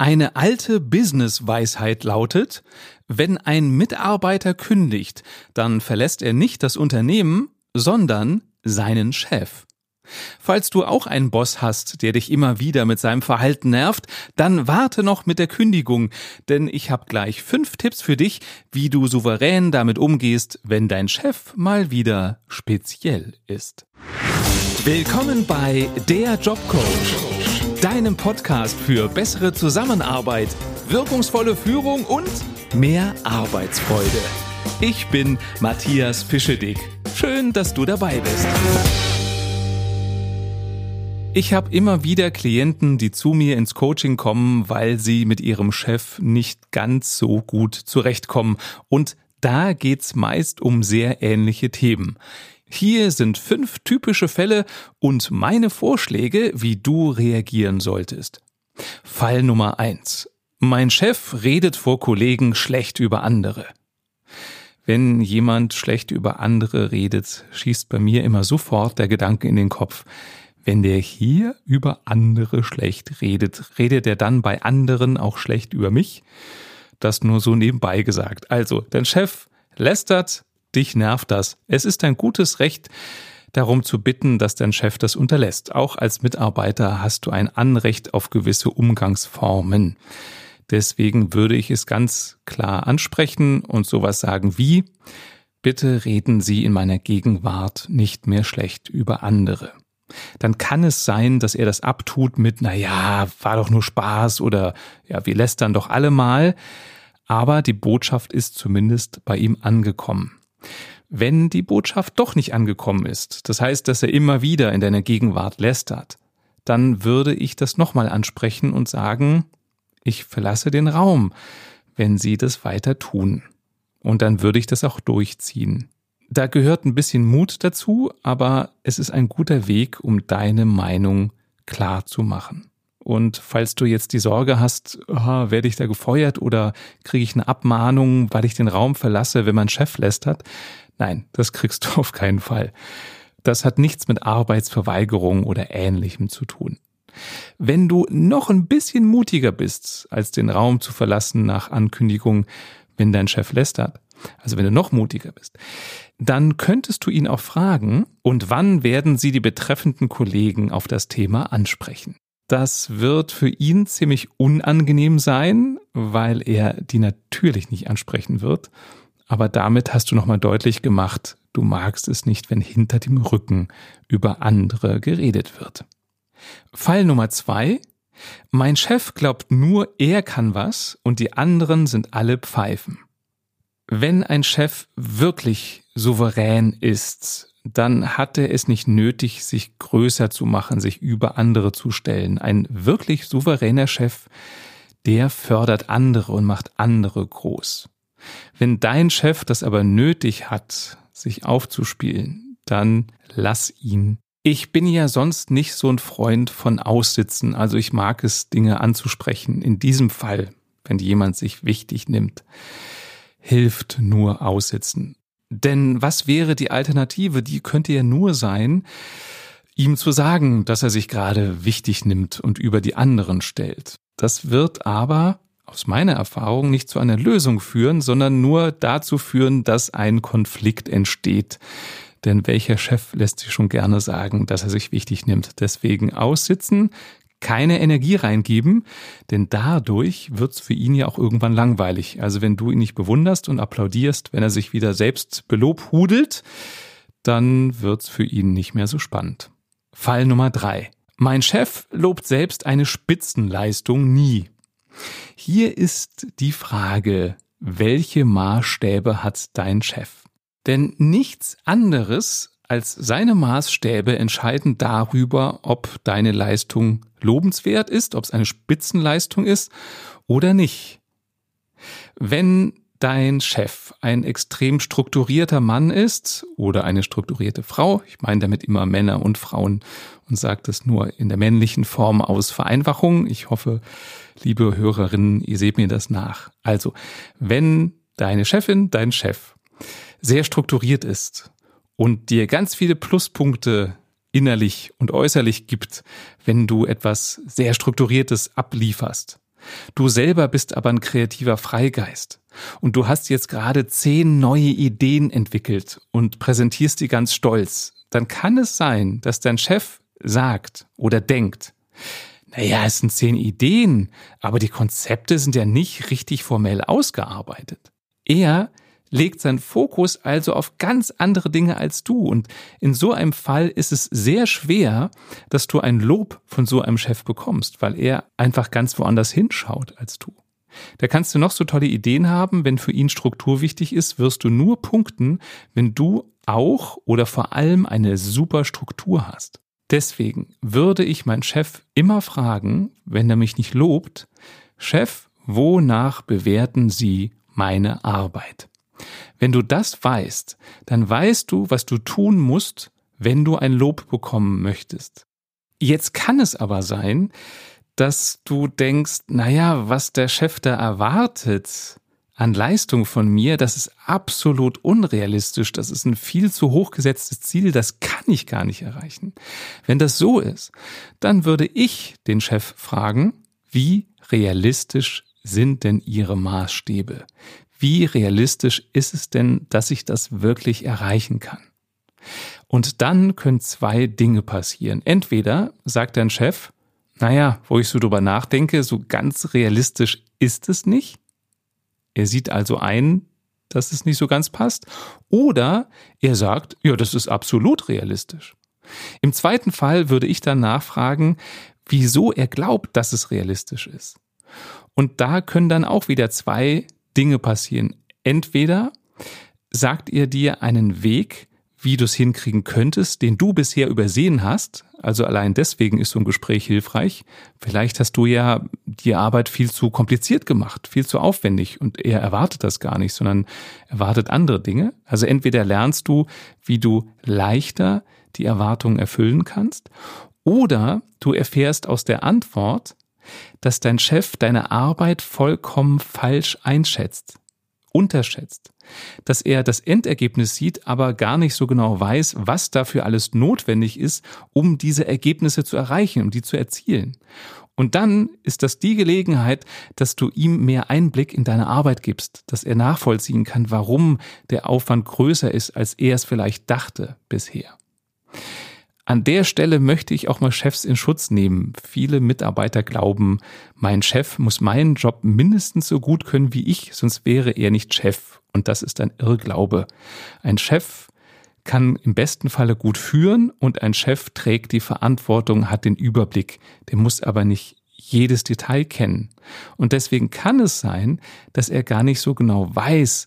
Eine alte Business-Weisheit lautet, wenn ein Mitarbeiter kündigt, dann verlässt er nicht das Unternehmen, sondern seinen Chef. Falls du auch einen Boss hast, der dich immer wieder mit seinem Verhalten nervt, dann warte noch mit der Kündigung, denn ich habe gleich fünf Tipps für dich, wie du souverän damit umgehst, wenn dein Chef mal wieder speziell ist. Willkommen bei Der Jobcoach deinem Podcast für bessere Zusammenarbeit, wirkungsvolle Führung und mehr Arbeitsfreude. Ich bin Matthias Fischedick. Schön, dass du dabei bist. Ich habe immer wieder Klienten, die zu mir ins Coaching kommen, weil sie mit ihrem Chef nicht ganz so gut zurechtkommen. Und da geht's meist um sehr ähnliche Themen. Hier sind fünf typische Fälle und meine Vorschläge, wie du reagieren solltest. Fall Nummer eins: Mein Chef redet vor Kollegen schlecht über andere. Wenn jemand schlecht über andere redet, schießt bei mir immer sofort der Gedanke in den Kopf. Wenn der hier über andere schlecht redet, redet er dann bei anderen auch schlecht über mich? Das nur so nebenbei gesagt. Also, dein Chef lästert, Dich nervt das. Es ist dein gutes Recht, darum zu bitten, dass dein Chef das unterlässt. Auch als Mitarbeiter hast du ein Anrecht auf gewisse Umgangsformen. Deswegen würde ich es ganz klar ansprechen und sowas sagen wie, bitte reden Sie in meiner Gegenwart nicht mehr schlecht über andere. Dann kann es sein, dass er das abtut mit, na ja, war doch nur Spaß oder ja, wir lästern doch alle mal. Aber die Botschaft ist zumindest bei ihm angekommen. Wenn die Botschaft doch nicht angekommen ist, das heißt, dass er immer wieder in deiner Gegenwart lästert, dann würde ich das nochmal ansprechen und sagen, ich verlasse den Raum, wenn Sie das weiter tun. Und dann würde ich das auch durchziehen. Da gehört ein bisschen Mut dazu, aber es ist ein guter Weg, um deine Meinung klar zu machen. Und falls du jetzt die Sorge hast, oh, werde ich da gefeuert oder kriege ich eine Abmahnung, weil ich den Raum verlasse, wenn mein Chef lästert, nein, das kriegst du auf keinen Fall. Das hat nichts mit Arbeitsverweigerung oder ähnlichem zu tun. Wenn du noch ein bisschen mutiger bist, als den Raum zu verlassen nach Ankündigung, wenn dein Chef lästert, also wenn du noch mutiger bist, dann könntest du ihn auch fragen, und wann werden sie die betreffenden Kollegen auf das Thema ansprechen? Das wird für ihn ziemlich unangenehm sein, weil er die natürlich nicht ansprechen wird. Aber damit hast du nochmal deutlich gemacht, du magst es nicht, wenn hinter dem Rücken über andere geredet wird. Fall Nummer zwei. Mein Chef glaubt nur, er kann was und die anderen sind alle Pfeifen. Wenn ein Chef wirklich souverän ist, dann hat er es nicht nötig, sich größer zu machen, sich über andere zu stellen. Ein wirklich souveräner Chef, der fördert andere und macht andere groß. Wenn dein Chef das aber nötig hat, sich aufzuspielen, dann lass ihn. Ich bin ja sonst nicht so ein Freund von Aussitzen, also ich mag es, Dinge anzusprechen. In diesem Fall, wenn jemand sich wichtig nimmt, hilft nur Aussitzen. Denn was wäre die Alternative? Die könnte ja nur sein, ihm zu sagen, dass er sich gerade wichtig nimmt und über die anderen stellt. Das wird aber aus meiner Erfahrung nicht zu einer Lösung führen, sondern nur dazu führen, dass ein Konflikt entsteht. Denn welcher Chef lässt sich schon gerne sagen, dass er sich wichtig nimmt? Deswegen aussitzen, keine Energie reingeben, denn dadurch wird's für ihn ja auch irgendwann langweilig. Also wenn du ihn nicht bewunderst und applaudierst, wenn er sich wieder selbst belobhudelt, dann wird's für ihn nicht mehr so spannend. Fall Nummer drei. Mein Chef lobt selbst eine Spitzenleistung nie. Hier ist die Frage, welche Maßstäbe hat dein Chef? Denn nichts anderes als seine Maßstäbe entscheiden darüber, ob deine Leistung lobenswert ist, ob es eine Spitzenleistung ist oder nicht. Wenn dein Chef ein extrem strukturierter Mann ist oder eine strukturierte Frau, ich meine damit immer Männer und Frauen und sage das nur in der männlichen Form aus Vereinfachung. Ich hoffe, liebe Hörerinnen, ihr seht mir das nach. Also, wenn deine Chefin, dein Chef sehr strukturiert ist und dir ganz viele Pluspunkte innerlich und äußerlich gibt, wenn du etwas sehr Strukturiertes ablieferst, Du selber bist aber ein kreativer Freigeist und du hast jetzt gerade zehn neue Ideen entwickelt und präsentierst die ganz stolz. Dann kann es sein, dass dein Chef sagt oder denkt, naja, es sind zehn Ideen, aber die Konzepte sind ja nicht richtig formell ausgearbeitet. Er legt seinen Fokus also auf ganz andere Dinge als du. Und in so einem Fall ist es sehr schwer, dass du ein Lob von so einem Chef bekommst, weil er einfach ganz woanders hinschaut als du. Da kannst du noch so tolle Ideen haben, wenn für ihn Struktur wichtig ist, wirst du nur punkten, wenn du auch oder vor allem eine super Struktur hast. Deswegen würde ich meinen Chef immer fragen, wenn er mich nicht lobt, Chef, wonach bewerten Sie meine Arbeit? Wenn du das weißt, dann weißt du, was du tun musst, wenn du ein Lob bekommen möchtest. Jetzt kann es aber sein, dass du denkst, naja, was der Chef da erwartet an Leistung von mir, das ist absolut unrealistisch, das ist ein viel zu hochgesetztes Ziel, das kann ich gar nicht erreichen. Wenn das so ist, dann würde ich den Chef fragen, wie realistisch sind denn Ihre Maßstäbe? Wie realistisch ist es denn, dass ich das wirklich erreichen kann? Und dann können zwei Dinge passieren. Entweder sagt dein Chef, naja, wo ich so drüber nachdenke, so ganz realistisch ist es nicht. Er sieht also ein, dass es nicht so ganz passt. Oder er sagt, ja, das ist absolut realistisch. Im zweiten Fall würde ich dann nachfragen, wieso er glaubt, dass es realistisch ist. Und da können dann auch wieder zwei Dinge passieren. Entweder sagt ihr dir einen Weg, wie du es hinkriegen könntest, den du bisher übersehen hast. Also allein deswegen ist so ein Gespräch hilfreich. Vielleicht hast du ja die Arbeit viel zu kompliziert gemacht, viel zu aufwendig und er erwartet das gar nicht, sondern erwartet andere Dinge. Also entweder lernst du, wie du leichter die Erwartungen erfüllen kannst oder du erfährst aus der Antwort, dass dein Chef deine Arbeit vollkommen falsch einschätzt, unterschätzt, dass er das Endergebnis sieht, aber gar nicht so genau weiß, was dafür alles notwendig ist, um diese Ergebnisse zu erreichen, um die zu erzielen. Und dann ist das die Gelegenheit, dass du ihm mehr Einblick in deine Arbeit gibst, dass er nachvollziehen kann, warum der Aufwand größer ist, als er es vielleicht dachte bisher. An der Stelle möchte ich auch mal Chefs in Schutz nehmen. Viele Mitarbeiter glauben, mein Chef muss meinen Job mindestens so gut können wie ich, sonst wäre er nicht Chef. Und das ist ein Irrglaube. Ein Chef kann im besten Falle gut führen und ein Chef trägt die Verantwortung, hat den Überblick. Der muss aber nicht jedes Detail kennen. Und deswegen kann es sein, dass er gar nicht so genau weiß,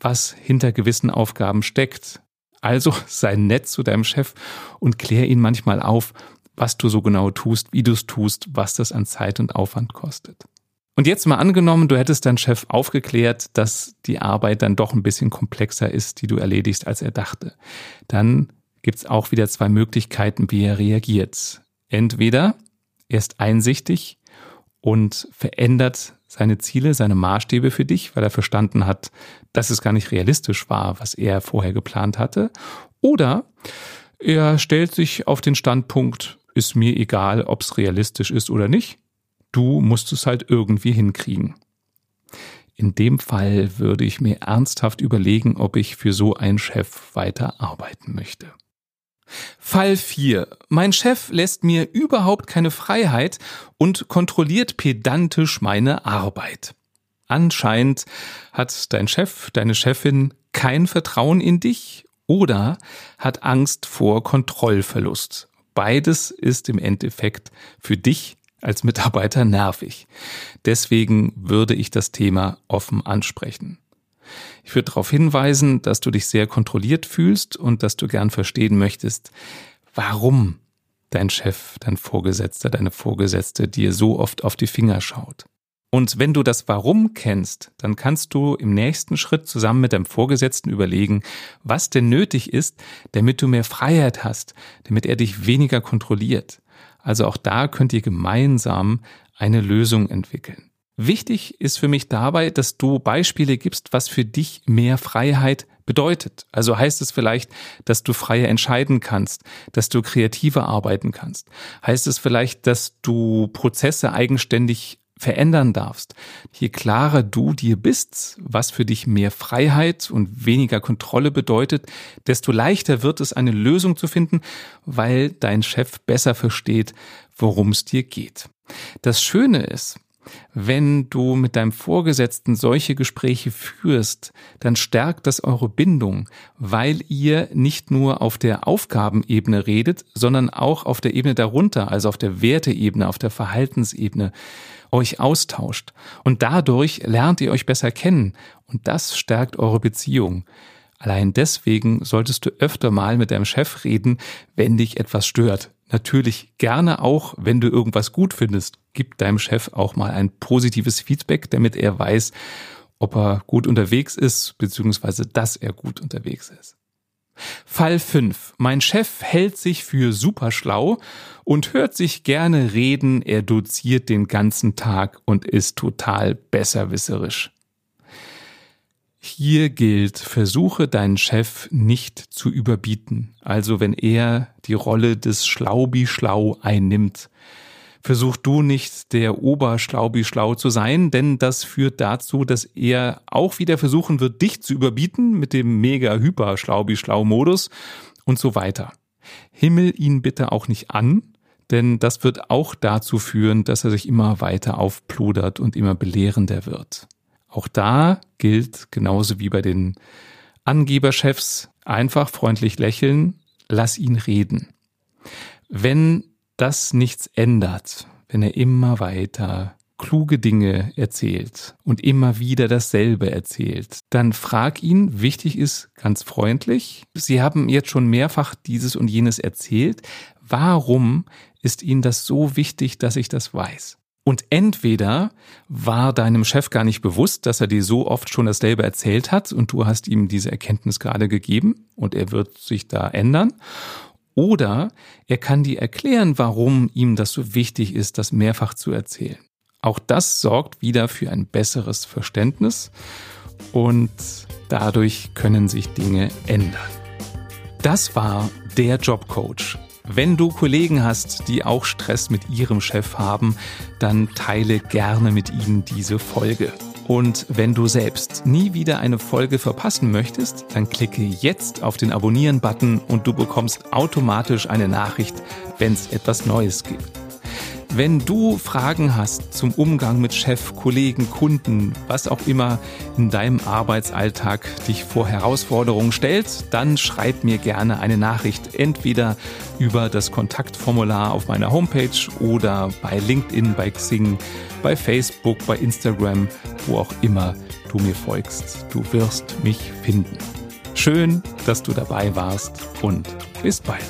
was hinter gewissen Aufgaben steckt. Also sei nett zu deinem Chef und klär ihn manchmal auf, was du so genau tust, wie du es tust, was das an Zeit und Aufwand kostet. Und jetzt mal angenommen, du hättest deinen Chef aufgeklärt, dass die Arbeit dann doch ein bisschen komplexer ist, die du erledigst, als er dachte. Dann gibt's auch wieder zwei Möglichkeiten, wie er reagiert. Entweder er ist einsichtig und verändert seine Ziele, seine Maßstäbe für dich, weil er verstanden hat, dass es gar nicht realistisch war, was er vorher geplant hatte. Oder er stellt sich auf den Standpunkt, ist mir egal, ob es realistisch ist oder nicht. Du musst es halt irgendwie hinkriegen. In dem Fall würde ich mir ernsthaft überlegen, ob ich für so einen Chef weiter arbeiten möchte. Fall 4. Mein Chef lässt mir überhaupt keine Freiheit und kontrolliert pedantisch meine Arbeit. Anscheinend hat dein Chef, deine Chefin kein Vertrauen in dich oder hat Angst vor Kontrollverlust. Beides ist im Endeffekt für dich als Mitarbeiter nervig. Deswegen würde ich das Thema offen ansprechen. Ich würde darauf hinweisen, dass du dich sehr kontrolliert fühlst und dass du gern verstehen möchtest, warum dein Chef, dein Vorgesetzter, deine Vorgesetzte dir so oft auf die Finger schaut. Und wenn du das Warum kennst, dann kannst du im nächsten Schritt zusammen mit deinem Vorgesetzten überlegen, was denn nötig ist, damit du mehr Freiheit hast, damit er dich weniger kontrolliert. Also auch da könnt ihr gemeinsam eine Lösung entwickeln. Wichtig ist für mich dabei, dass du Beispiele gibst, was für dich mehr Freiheit bedeutet. Also heißt es vielleicht, dass du freier entscheiden kannst, dass du kreativer arbeiten kannst. Heißt es vielleicht, dass du Prozesse eigenständig verändern darfst. Je klarer du dir bist, was für dich mehr Freiheit und weniger Kontrolle bedeutet, desto leichter wird es, eine Lösung zu finden, weil dein Chef besser versteht, worum es dir geht. Das Schöne ist, wenn du mit deinem Vorgesetzten solche Gespräche führst, dann stärkt das eure Bindung, weil ihr nicht nur auf der Aufgabenebene redet, sondern auch auf der Ebene darunter, also auf der Werteebene, auf der Verhaltensebene, euch austauscht. Und dadurch lernt ihr euch besser kennen und das stärkt eure Beziehung. Allein deswegen solltest du öfter mal mit deinem Chef reden, wenn dich etwas stört. Natürlich gerne auch, wenn du irgendwas gut findest. Gib deinem Chef auch mal ein positives Feedback, damit er weiß, ob er gut unterwegs ist, beziehungsweise dass er gut unterwegs ist. Fall 5. Mein Chef hält sich für super schlau und hört sich gerne reden, er doziert den ganzen Tag und ist total besserwisserisch. Hier gilt, versuche deinen Chef nicht zu überbieten. Also wenn er die Rolle des Schlaubi-Schlau einnimmt, versuch du nicht der Oberschlaubi-Schlau zu sein, denn das führt dazu, dass er auch wieder versuchen wird, dich zu überbieten mit dem mega-hyper-Schlaubi-Schlau-Modus und so weiter. Himmel ihn bitte auch nicht an, denn das wird auch dazu führen, dass er sich immer weiter aufpludert und immer belehrender wird. Auch da gilt, genauso wie bei den Angeberchefs, einfach freundlich lächeln, lass ihn reden. Wenn das nichts ändert, wenn er immer weiter kluge Dinge erzählt und immer wieder dasselbe erzählt, dann frag ihn, wichtig ist ganz freundlich, Sie haben jetzt schon mehrfach dieses und jenes erzählt, warum ist Ihnen das so wichtig, dass ich das weiß? Und entweder war deinem Chef gar nicht bewusst, dass er dir so oft schon dasselbe erzählt hat und du hast ihm diese Erkenntnis gerade gegeben und er wird sich da ändern. Oder er kann dir erklären, warum ihm das so wichtig ist, das mehrfach zu erzählen. Auch das sorgt wieder für ein besseres Verständnis und dadurch können sich Dinge ändern. Das war der Jobcoach wenn du Kollegen hast, die auch Stress mit ihrem Chef haben, dann teile gerne mit ihnen diese Folge. Und wenn du selbst nie wieder eine Folge verpassen möchtest, dann klicke jetzt auf den Abonnieren-Button und du bekommst automatisch eine Nachricht, wenn es etwas Neues gibt. Wenn du Fragen hast zum Umgang mit Chef, Kollegen, Kunden, was auch immer in deinem Arbeitsalltag dich vor Herausforderungen stellt, dann schreib mir gerne eine Nachricht, entweder über das Kontaktformular auf meiner Homepage oder bei LinkedIn, bei Xing, bei Facebook, bei Instagram, wo auch immer du mir folgst. Du wirst mich finden. Schön, dass du dabei warst und bis bald.